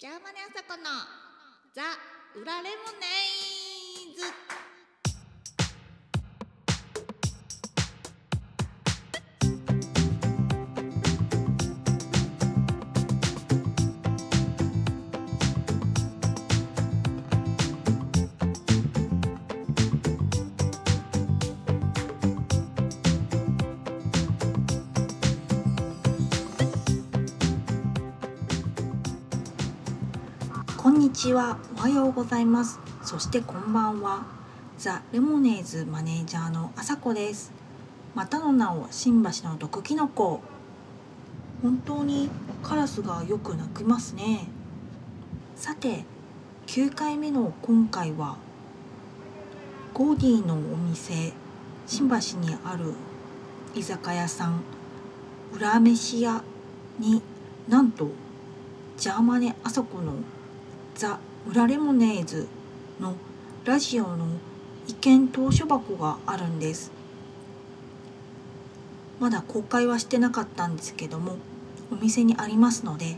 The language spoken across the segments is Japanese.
ジャーマネあさこのザ・裏レモネイズ。ちは、おはようございます。そしてこんばんは。ザ・レモネーズマネージャーのあさこです。またの名を新橋の毒キノコ。本当にカラスがよく鳴きますね。さて、9回目の今回は、ゴーディーのお店、新橋にある居酒屋さん、裏飯屋になんとジャーマネあさこのザ・裏レモネーズのラジオの意見投書箱があるんです。まだ公開はしてなかったんですけどもお店にありますので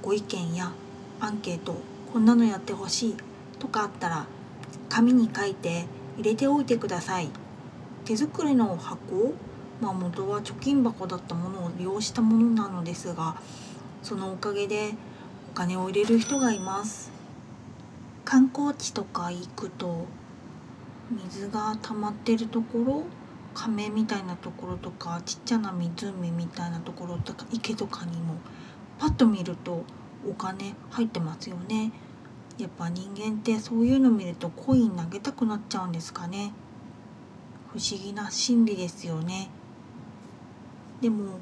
ご意見やアンケートこんなのやってほしいとかあったら紙に書いて入れておいてください。手作りの箱まあ元は貯金箱だったものを利用したものなのですがそのおかげで金を入れる人がいます。観光地とか行くと水が溜まってるところ亀みたいなところとかちっちゃな湖みたいなところとか池とかにもパッと見るとお金入ってますよね。やっぱ人間ってそういうの見るとコイン投げたくなっちゃうんですかね。不思議な心理ですよね。でも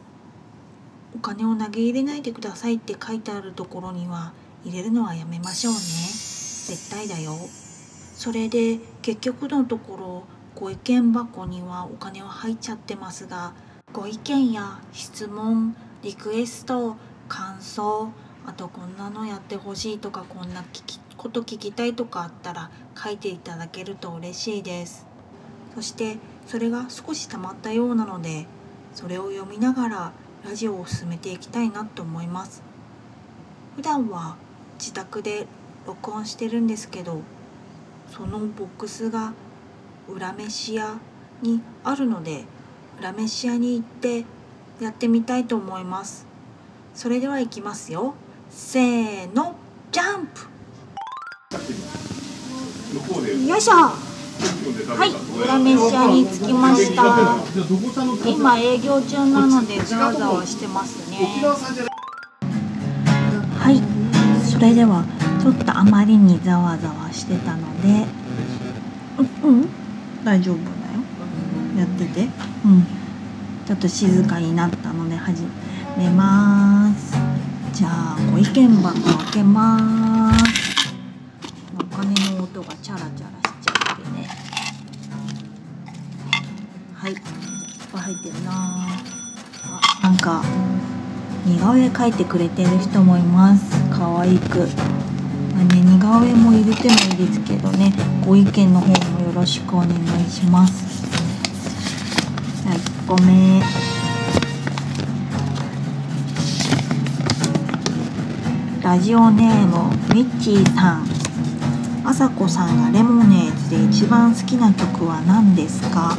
お金を投げ入れないでくださいって書いてあるところには入れるのはやめましょうね。絶対だよ。それで結局のところご意見箱にはお金は入っちゃってますがご意見や質問リクエスト感想あとこんなのやってほしいとかこんな聞きこと聞きたいとかあったら書いていただけると嬉しいです。そしてそれが少し溜まったようなのでそれを読みながらラジオを進めていきたいなと思います。普段は自宅で録音してるんですけどそのボックスが裏飯屋にあるので裏飯屋に行ってやってみたいと思います。それでは行きますよ。せーのジャンプ。よいしょ。はい裏飯屋に着きました。今営業中なのでざわざわしてますね。はいそれではちょっとあまりにざわざわしてたのでううん大丈夫だよ。やってて。うん。ちょっと静かになったので始めます。じゃあご意見箱開けます。お金の音がチャラチャラはい。いっぱい入ってるな。あなんか似顔絵描いてくれてる人もいます。可愛く。まあね似顔絵も入れてもいいですけどね。ご意見の方もよろしくお願いします。じゃあ1個目ラジオネームミッチーさん。あさこさんがレモネーズで一番好きな曲は何ですか？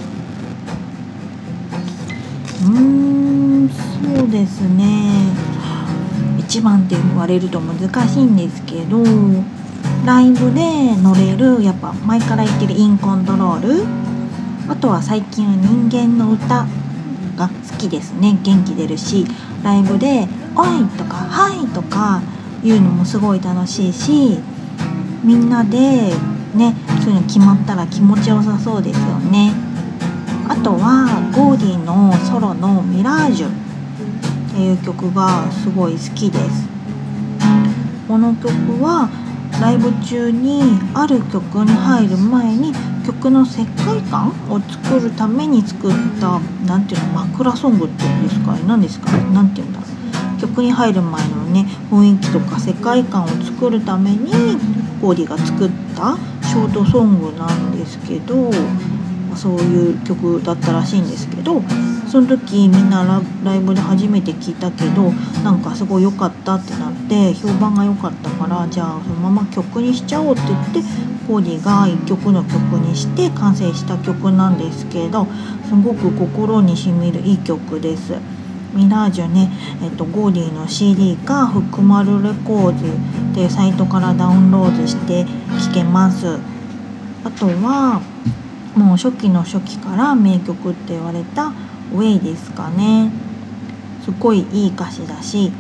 うーんそうですね一番って言われると難しいんですけどライブで乗れるやっぱ前から言ってるインコントロールあとは最近は人間の歌が好きですね元気出るしライブで「おい!」とか「はい!」とか言うのもすごい楽しいしみんなでねそういうの決まったら気持ちよさそうですよねあとはゴーディのソロの「ミラージュ」っていう曲がすごい好きです。この曲はライブ中にある曲に入る前に曲の世界観を作るために作ったなんていうの枕ソングっていうんですか？何ですか？なんていうんだ？ろう曲に入る前のね雰囲気とか世界観を作るためにゴーディが作ったショートソングなんですけどそういう曲だったらしいんですけどその時みんなライブで初めて聞いたけどなんかすごい良かったってなって評判が良かったからじゃあそのまま曲にしちゃおうって言ってゴーディが1曲の曲にして完成した曲なんですけどすごく心にしみるいい曲です。ミラージュね、えっと、ゴーディの CD か福丸レコードでサイトからダウンロードして聴けますあとはもう初期の初期から名曲って言われた「ウェイ」ですかね。すごいいい歌詞だし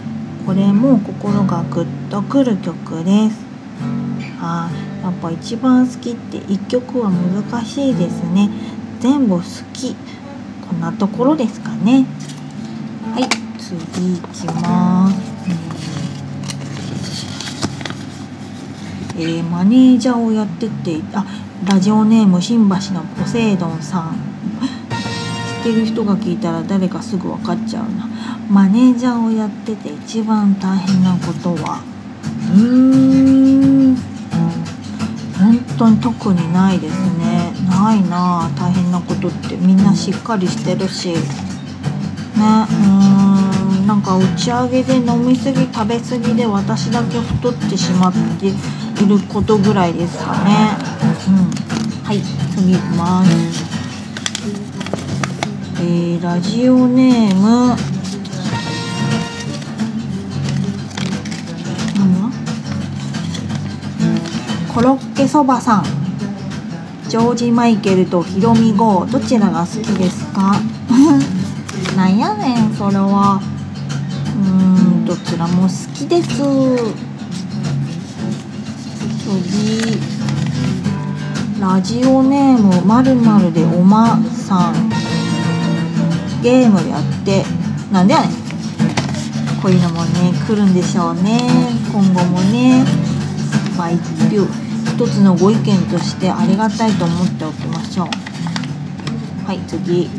これも心がグッとくる曲です。あやっぱ一番好きって1曲は難しいですね。全部好き。こんなところですかね。はい次いきます。えー、マネージャーをやっててあラジオネーム新橋のポセイドンさん。知ってる人が聞いたら誰かすぐ分かっちゃうな。マネージャーをやってて一番大変なことは。うーん。本当に特にないですね。ないな。大変なことってみんなしっかりしてるし。ねうん。なんか打ち上げで飲みすぎ食べ過ぎで私だけ太ってしまっていることぐらいですかね。はい次いきます。えー、ラジオネーム。コロッケそばさん。ジョージ・マイケルとヒロミゴーどちらが好きですか？なんやねんそれは。うんどちらも好きです。次。ラジオネームまるまるでおまさん。ゲームやって。なんでやねん。こういうのもね来るんでしょうね。今後もね。まあ一票一つのご意見としてありがたいと思っておきましょう。はい次。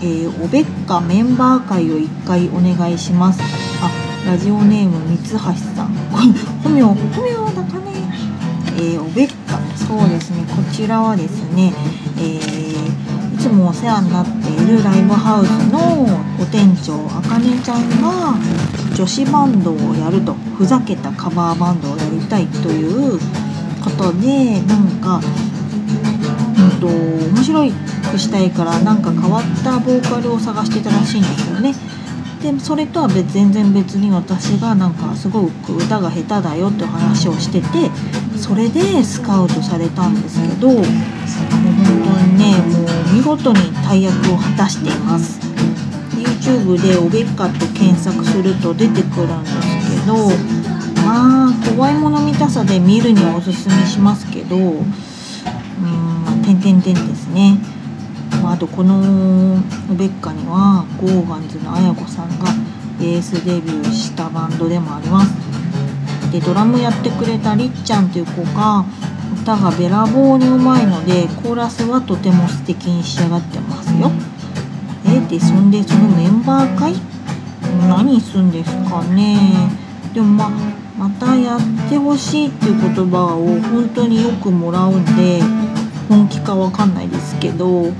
えー、おべっかメンバー会を一回お願いします。あラジオネーム三橋さん。本名本名だかね。えー、おべっかそうですねこちらはですね、えー、いつもお世話になっているライブハウスのお店長あかねちゃんが女子バンドをやるとふざけたカバーバンドをやりたいということでなんかうんと面白くしたいからなんか変わったボーカルを探してたらしいんですよね。でそれとは別全然別に私がなんかすごく歌が下手だよって話をしててそれでスカウトされたんですけどもう本当にねもう見事に大役を果たしています。YouTube で「おべっか」と検索すると出てくるんですけどまあ怖いもの見たさで見るにはおすすめしますけどうん「てんてんてん」ですね。あとこのベッカにはゴーガンズの綾子さんがベースデビューしたバンドでもあります。でドラムやってくれたりっちゃんという子が歌がべらぼうにうまいのでコーラスはとても素敵に仕上がってますよ。えでそんでそのメンバー会？何すんですかね。でもままたやってほしいっていう言葉を本当によくもらうんで本気かわかんないですけど。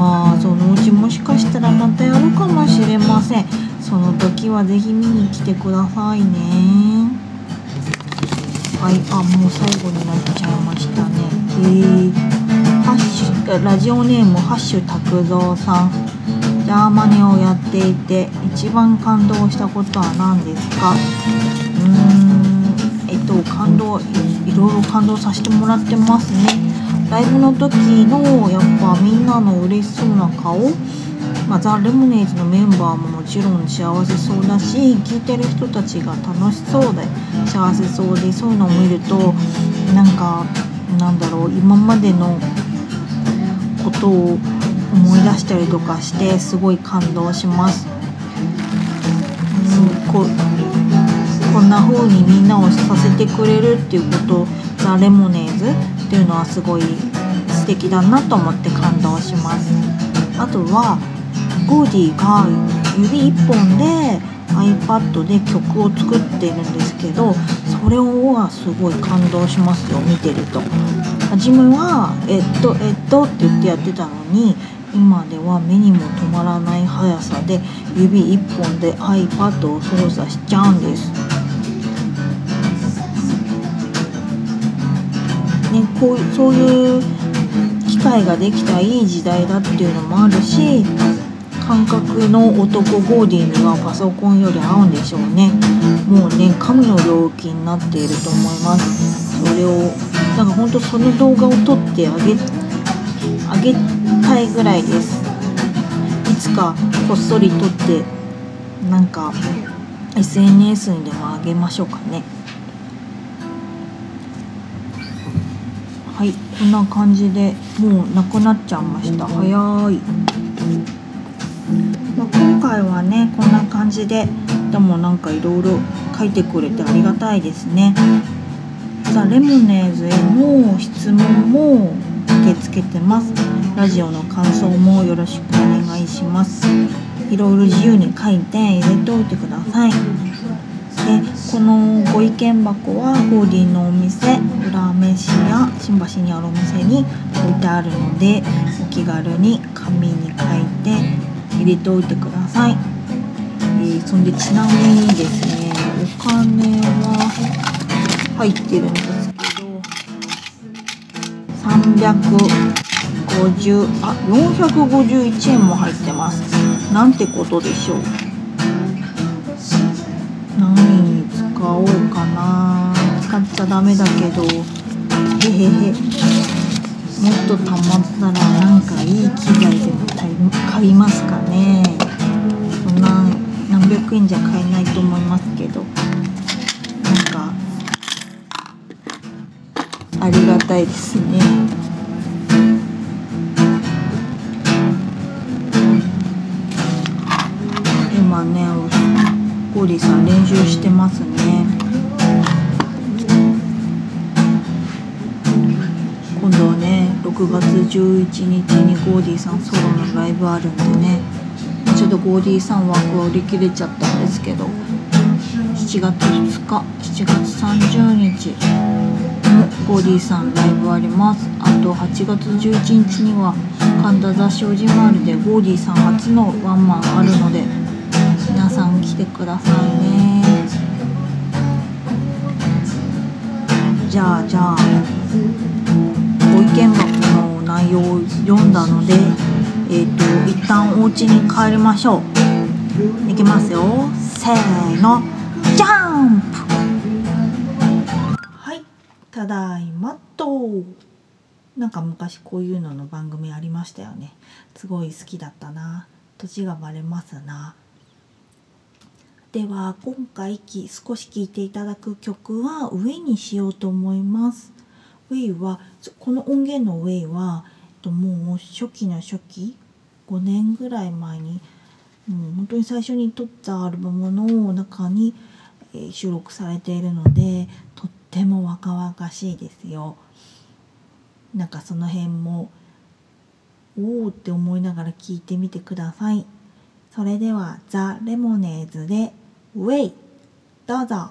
まあそのうちもしかしたらまたやるかもしれません。その時は是非見に来てくださいね。はいあもう最後になっちゃいましたね。へえ、ハッシュラジオネームハッシュ拓三さん。ジャーマネをやっていて一番感動したことは何ですか？うーんえっと感動いろいろ感動させてもらってますね。ライブの時のやっぱみんなの嬉しそうな顔まあ、ザ・レモネーズのメンバーももちろん幸せそうだし聴いてる人たちが楽しそうで幸せそうでそういうのを見るとなんかなんだろう今までのことを思い出したりとかしてすごい感動します。うん、ここんな風にみんなをさせてくれるっていうことザ・レモネーズっていうのはすごい素敵だなと思って感動しますあとはゴーディが指1本で iPad で曲を作ってるんですけどそれはすごい感動しますよ見てると初めは「えっとえっと」って言ってやってたのに今では目にも止まらない速さで指一本で iPad を操作しちゃうんです。ね、こうそういう機械ができたいい時代だっていうのもあるし感覚の男ゴーディにはパソコンより合うんでしょうね。もうね神の領域になっていると思います。それをなんかほんとその動画を撮ってあげあげたいぐらいです。いつかこっそり撮ってなんか SNS にでもあげましょうかね。はいこんな感じでもうなくなっちゃいました。早い、まあ、今回はねこんな感じででもなんかいろいろ書いてくれてありがたいですね。さあレモネーズへの質問も受け付けてます。ラジオの感想もよろしくお願いします。いろいろ自由に書いて入れておいてください。でこのご意見箱はゴーディのお店裏飯や新橋にあるお店に置いてあるのでお気軽に紙に書いて入れておいてください、えー、そんでちなみにですねお金は入ってるんですけど350あ451円も入ってます。なんてことでしょう。何に使おうかな。使っちゃダメだけど。へへへ。もっとたまったらなんかいい機材でも買いますかね。そんな何百円じゃ買えないと思いますけど。なんかありがたいですね。ゴリさん練習してますね。今度ね6月11日にゴーディーさんソロのライブあるんでね。ちょっとゴーディーさん枠は売り切れちゃったんですけど7月2日7月30日もゴーディーさんライブあります。あと8月11日には神田座障子回りでゴーディーさん初のワンマンあるのでてくださいね。じゃあじゃあご意見箱の内容を読んだのでえっ、ー、と一旦お家に帰りましょう。いきますよ。せーの。ジャンプ。はい。ただいまと。なんか昔こういうのの番組ありましたよね。すごい好きだったな。年がバレますな。では今回少し聴いていただく曲は「ウェイ」にしようと思います。ウェイはこの音源の「ウェイは」もう初期の初期5年ぐらい前にもう本当に最初に撮ったアルバムの中に、収録されているのでとっても若々しいですよ。なんかその辺もおおって思いながら聞いてみてください。それではザ・レモネーズでウェイどうぞ。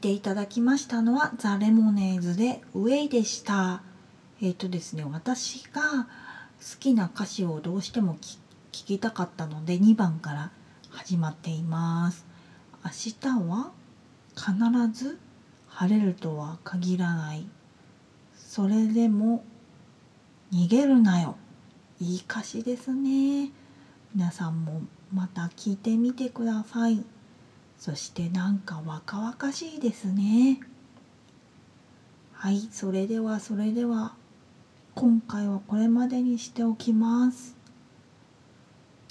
ていただきましたのはザ・レモネーズで「ウェイ」でした。えっ、とですね私が好きな歌詞をどうしても聞聞きたかったので2番から始まっています。明日は必ず晴れるとは限らない。それでも逃げるなよ。いい歌詞ですね。皆さんもまた聞いてみてください。そしてなんか若々しいですね。はいそれではそれでは今回はこれまでにしておきます。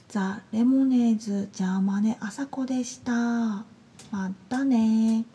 ザ・レモネーズジャーマネアサコでした。またね。